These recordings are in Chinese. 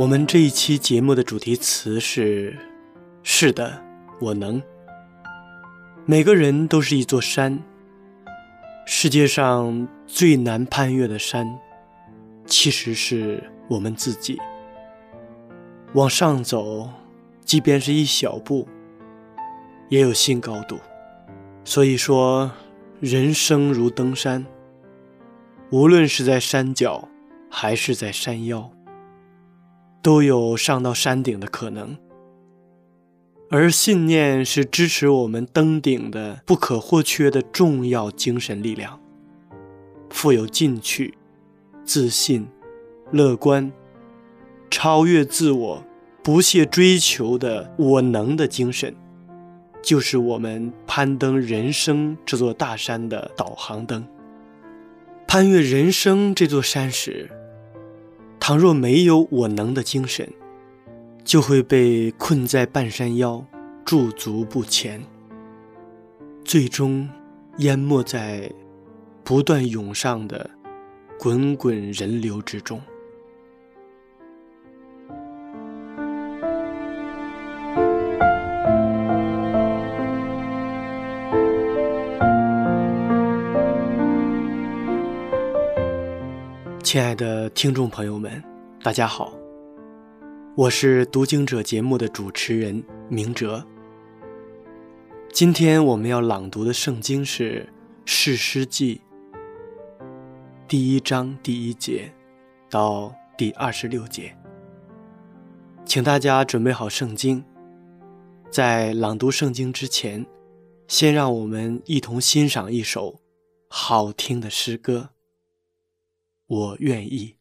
我们这一期节目的主题词是：是的，我能。每个人都是一座山，世界上最难攀越的山，其实是我们自己。往上走，即便是一小步，也有新高度。所以说，人生如登山，无论是在山脚，还是在山腰。都有上到山顶的可能，而信念是支持我们登顶的不可或缺的重要精神力量。富有进取、自信、乐观、超越自我、不懈追求的“我能”的精神，就是我们攀登人生这座大山的导航灯。攀越人生这座山时。倘若没有我能的精神，就会被困在半山腰，驻足不前，最终淹没在不断涌上的滚滚人流之中。亲爱的听众朋友们，大家好，我是读经者节目的主持人明哲。今天我们要朗读的圣经是《士师记》第一章第一节到第二十六节，请大家准备好圣经。在朗读圣经之前，先让我们一同欣赏一首好听的诗歌。我愿意。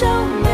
中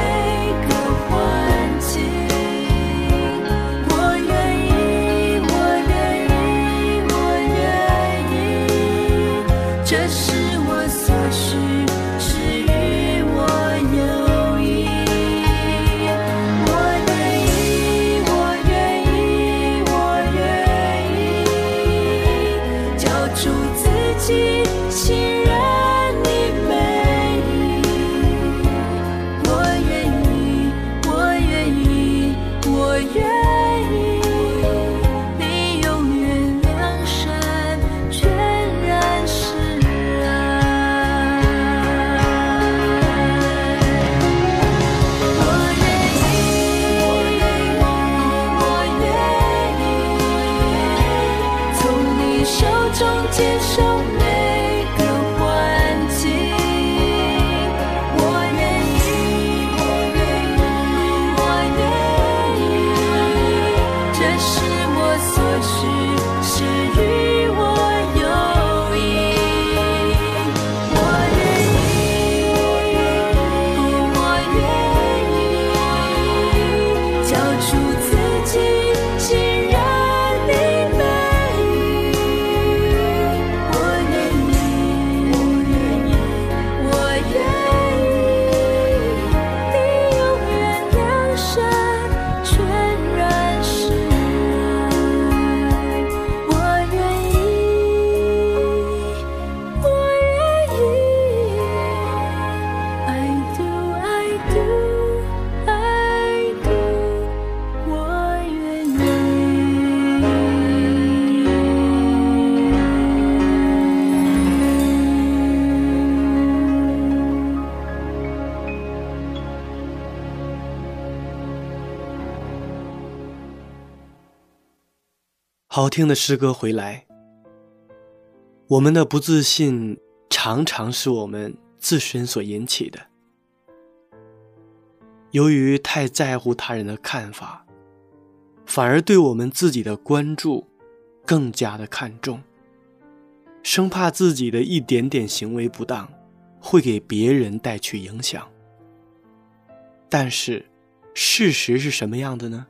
好听的诗歌回来，我们的不自信常常是我们自身所引起的。由于太在乎他人的看法，反而对我们自己的关注更加的看重，生怕自己的一点点行为不当会给别人带去影响。但是，事实是什么样的呢？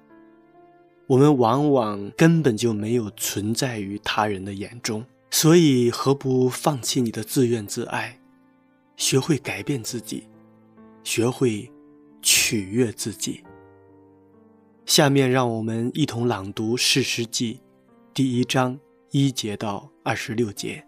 我们往往根本就没有存在于他人的眼中，所以何不放弃你的自怨自艾，学会改变自己，学会取悦自己。下面让我们一同朗读《世实记》第一章一节到二十六节。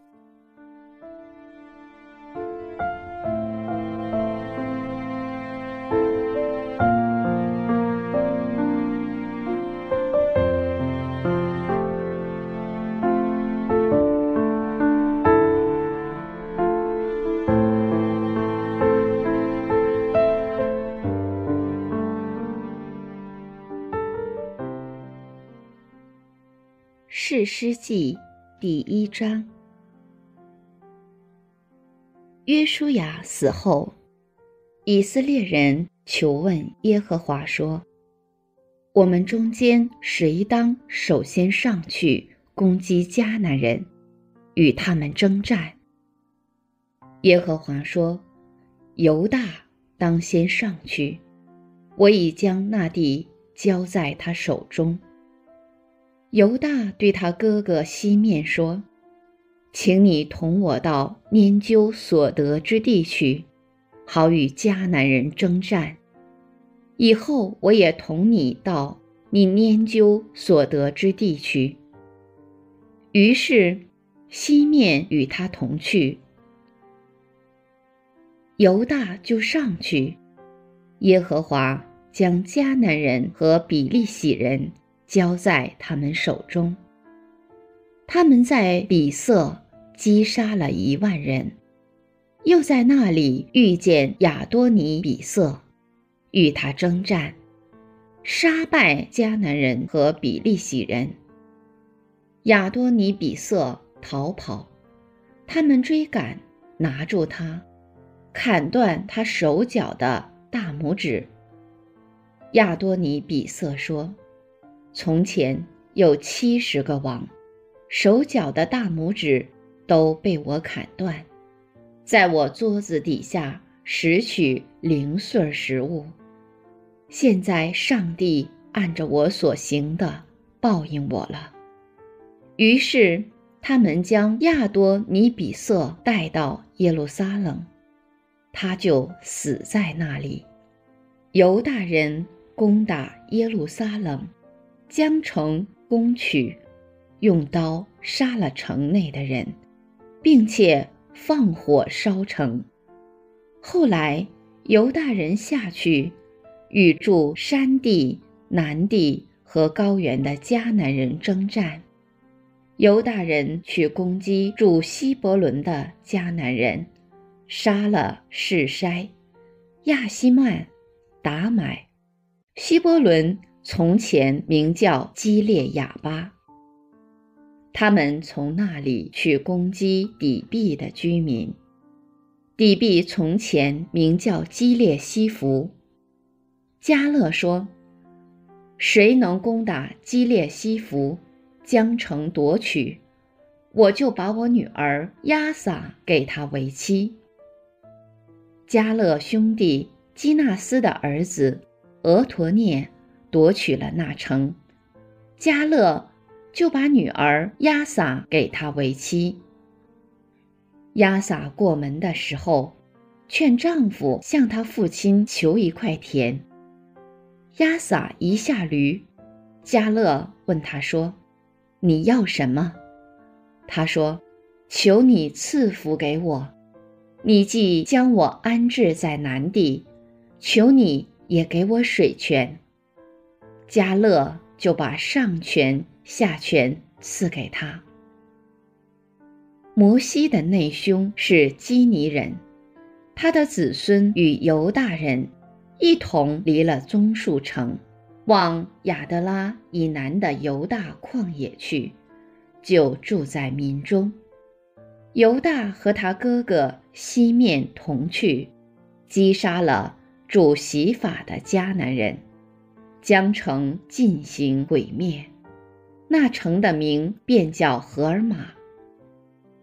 士师记第一章。约书亚死后，以色列人求问耶和华说：“我们中间谁当首先上去攻击迦南人，与他们征战？”耶和华说：“犹大当先上去，我已将那地交在他手中。”犹大对他哥哥西面说：“请你同我到研究所得之地去，好与迦南人征战。以后我也同你到你研究所得之地去。”于是西面与他同去，犹大就上去。耶和华将迦南人和比利洗人。交在他们手中。他们在比色击杀了一万人，又在那里遇见亚多尼比色，与他征战，杀败迦南人和比利洗人。亚多尼比色逃跑，他们追赶，拿住他，砍断他手脚的大拇指。亚多尼比色说：“从前有七十个王，手脚的大拇指都被我砍断，在我桌子底下拾取零碎食物。现在上帝按着我所行的报应我了。”于是他们将亚多尼比色带到耶路撒冷，他就死在那里。犹大人。攻打耶路撒冷，将城攻取，用刀杀了城内的人，并且放火烧城。后来犹大人下去，与住山地、南地和高原的迦南人征战。犹大人去攻击住希伯伦的迦南人，杀了士筛、亚希曼、达买。希伯伦从前名叫基列亚巴。他们从那里去攻击底壁的居民。底壁从前名叫基列西弗。加勒说：“谁能攻打基列西弗，将城夺取，我就把我女儿亚撒给他为妻。”加勒兄弟基纳斯的儿子。俄陀涅夺取了那城，加勒就把女儿亚撒给他为妻。亚撒过门的时候，劝丈夫向他父亲求一块田。亚撒一下驴，加勒问他说：“你要什么？”他说：“求你赐福给我。你既将我安置在南地，求你。”也给我水泉，加勒就把上权下权赐给他。摩西的内兄是基尼人，他的子孙与犹大人一同离了棕树城，往亚德拉以南的犹大旷野去，就住在民中。犹大和他哥哥西面同去，击杀了。主洗法的迦南人，将城进行毁灭，那城的名便叫荷尔玛。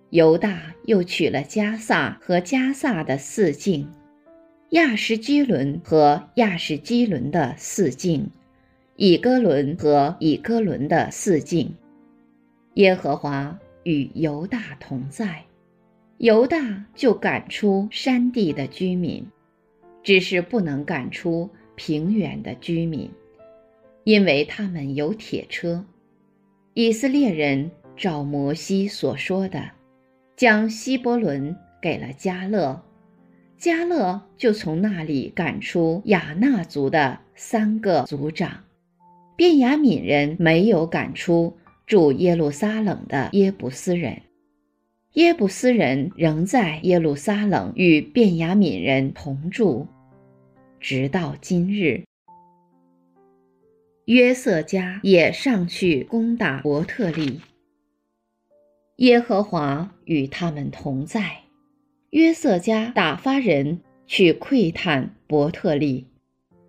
犹大又取了加萨和加萨的四境，亚什基伦和亚什基伦的四境，以哥伦和以哥伦的四境。耶和华与犹大同在，犹大就赶出山地的居民。只是不能赶出平原的居民，因为他们有铁车。以色列人照摩西所说的，将希伯伦给了加勒，加勒就从那里赶出亚纳族的三个族长。便雅悯人没有赶出住耶路撒冷的耶布斯人，耶布斯人仍在耶路撒冷与便雅悯人同住。直到今日，约瑟家也上去攻打伯特利。耶和华与他们同在。约瑟家打发人去窥探伯特利，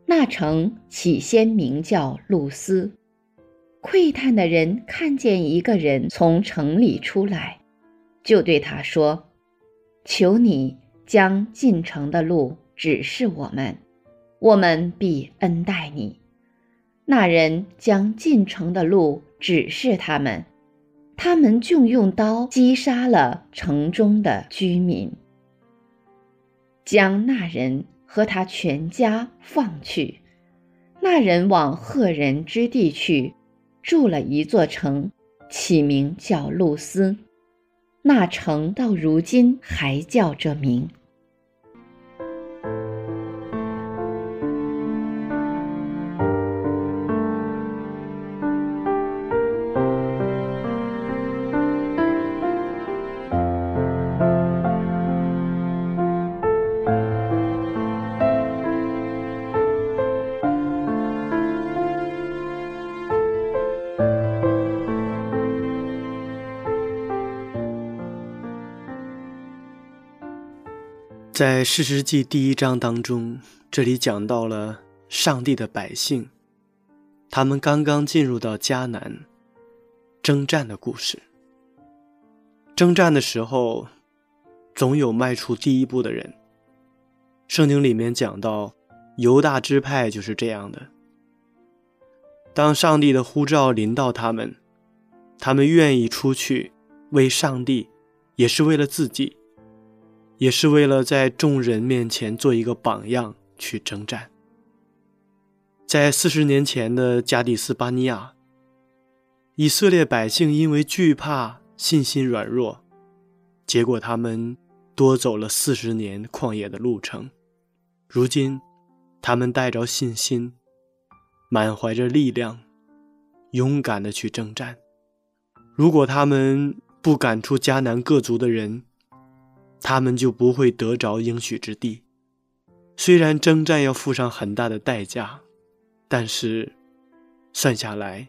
那城起先名叫露丝。窥探的人看见一个人从城里出来，就对他说：“求你将进城的路指示我们。”我们必恩待你。那人将进城的路指示他们，他们就用刀击杀了城中的居民，将那人和他全家放去。那人往赫人之地去，筑了一座城，起名叫露丝。那城到如今还叫这名。在《世世记》第一章当中，这里讲到了上帝的百姓，他们刚刚进入到迦南征战的故事。征战的时候，总有迈出第一步的人。圣经里面讲到，犹大支派就是这样的。当上帝的呼召临到他们，他们愿意出去为上帝，也是为了自己，也是为了在众人面前做一个榜样去征战。在四十年前的加底斯巴尼亚，以色列百姓因为惧怕。信心软弱，结果他们多走了四十年旷野的路程。如今，他们带着信心，满怀着力量，勇敢的去征战。如果他们不赶出迦南各族的人，他们就不会得着应许之地。虽然征战要付上很大的代价，但是算下来，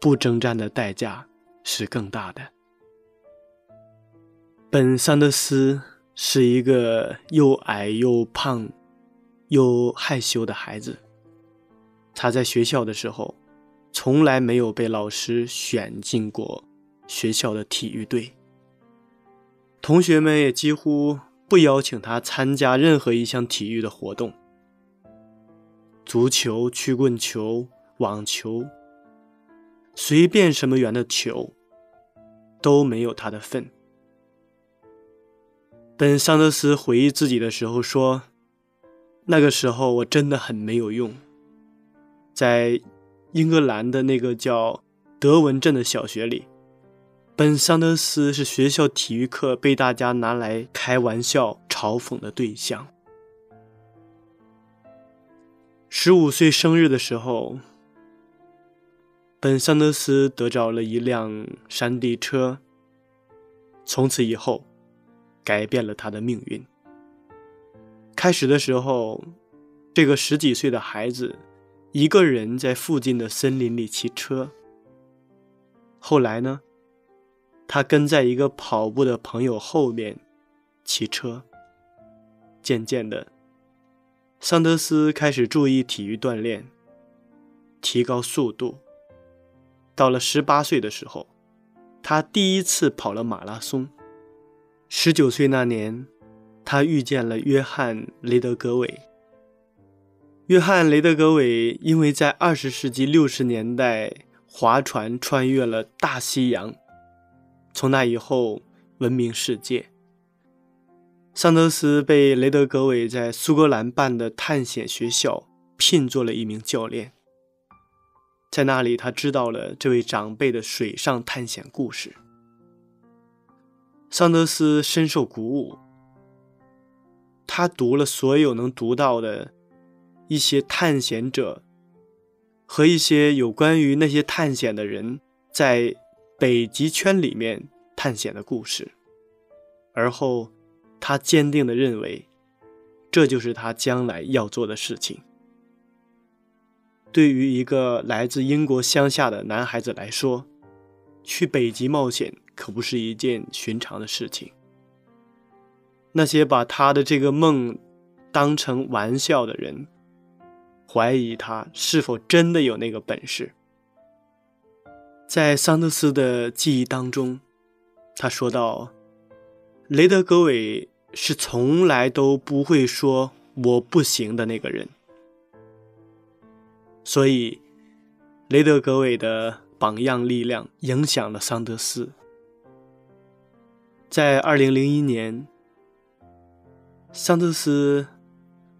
不征战的代价。是更大的。本·桑德斯是一个又矮又胖、又害羞的孩子。他在学校的时候，从来没有被老师选进过学校的体育队。同学们也几乎不邀请他参加任何一项体育的活动，足球、曲棍球、网球。随便什么圆的球都没有他的份。本桑德斯回忆自己的时候说：“那个时候我真的很没有用，在英格兰的那个叫德文镇的小学里，本桑德斯是学校体育课被大家拿来开玩笑嘲讽的对象。十五岁生日的时候。”本·桑德斯得着了一辆山地车，从此以后，改变了他的命运。开始的时候，这个十几岁的孩子一个人在附近的森林里骑车。后来呢，他跟在一个跑步的朋友后面骑车。渐渐的，桑德斯开始注意体育锻炼，提高速度。到了十八岁的时候，他第一次跑了马拉松。十九岁那年，他遇见了约翰·雷德格韦。约翰·雷德格韦因为在二十世纪六十年代划船穿越了大西洋，从那以后闻名世界。桑德斯被雷德格韦在苏格兰办的探险学校聘做了一名教练。在那里，他知道了这位长辈的水上探险故事。桑德斯深受鼓舞，他读了所有能读到的一些探险者和一些有关于那些探险的人在北极圈里面探险的故事，而后他坚定地认为，这就是他将来要做的事情。对于一个来自英国乡下的男孩子来说，去北极冒险可不是一件寻常的事情。那些把他的这个梦当成玩笑的人，怀疑他是否真的有那个本事。在桑德斯的记忆当中，他说道：“雷德格韦是从来都不会说我不行的那个人。”所以，雷德格韦的榜样力量影响了桑德斯。在二零零一年，桑德斯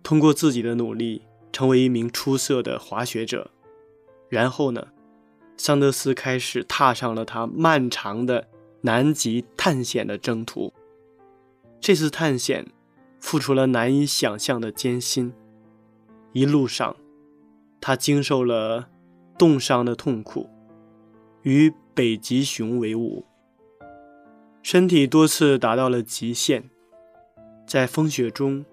通过自己的努力成为一名出色的滑雪者。然后呢，桑德斯开始踏上了他漫长的南极探险的征途。这次探险付出了难以想象的艰辛，一路上。他经受了冻伤的痛苦，与北极熊为伍，身体多次达到了极限，在风雪中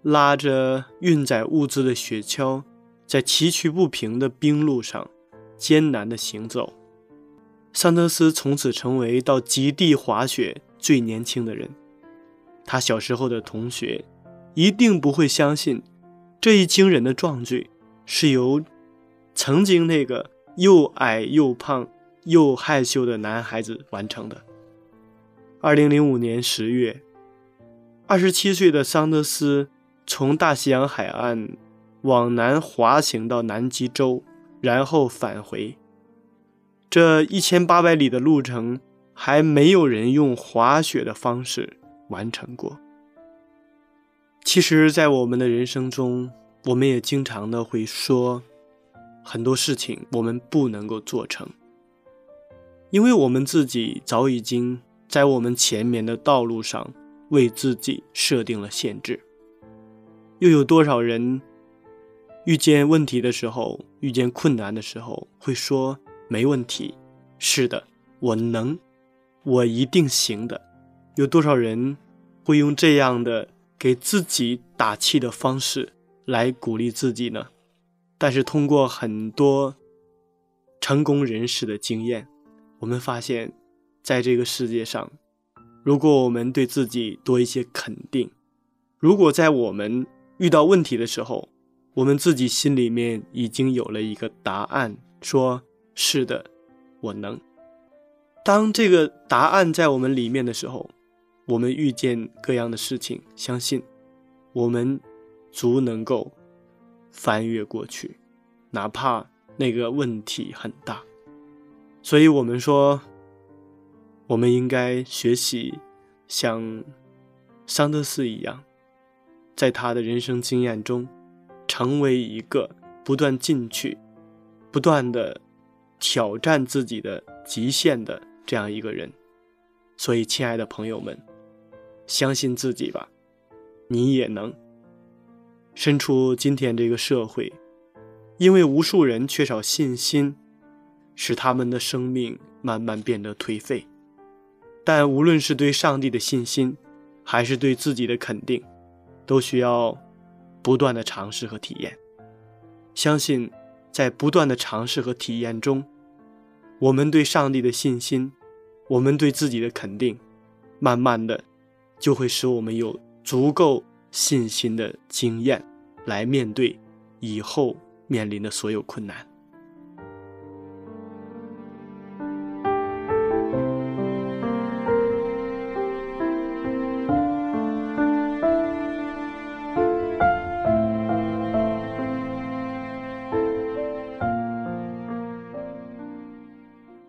拉着运载物资的雪橇，在崎岖不平的冰路上艰难的行走。桑德斯从此成为到极地滑雪最年轻的人。他小时候的同学，一定不会相信这一惊人的壮举是由曾经那个又矮又胖又害羞的男孩子完成的。二零零五年十月，二十七岁的桑德斯从大西洋海岸往南滑行到南极洲，然后返回。这一千八百里的路程，还没有人用滑雪的方式。完成过。其实，在我们的人生中，我们也经常的会说很多事情我们不能够做成，因为我们自己早已经在我们前面的道路上为自己设定了限制。又有多少人遇见问题的时候，遇见困难的时候，会说没问题，是的，我能，我一定行的。有多少人会用这样的给自己打气的方式来鼓励自己呢？但是通过很多成功人士的经验，我们发现，在这个世界上，如果我们对自己多一些肯定，如果在我们遇到问题的时候，我们自己心里面已经有了一个答案，说是的，我能。当这个答案在我们里面的时候，我们遇见各样的事情，相信我们足能够翻越过去，哪怕那个问题很大。所以，我们说，我们应该学习像桑德斯一样，在他的人生经验中，成为一个不断进取、不断的挑战自己的极限的这样一个人。所以，亲爱的朋友们。相信自己吧，你也能。身处今天这个社会，因为无数人缺少信心，使他们的生命慢慢变得颓废。但无论是对上帝的信心，还是对自己的肯定，都需要不断的尝试和体验。相信在不断的尝试和体验中，我们对上帝的信心，我们对自己的肯定，慢慢的。就会使我们有足够信心的经验，来面对以后面临的所有困难。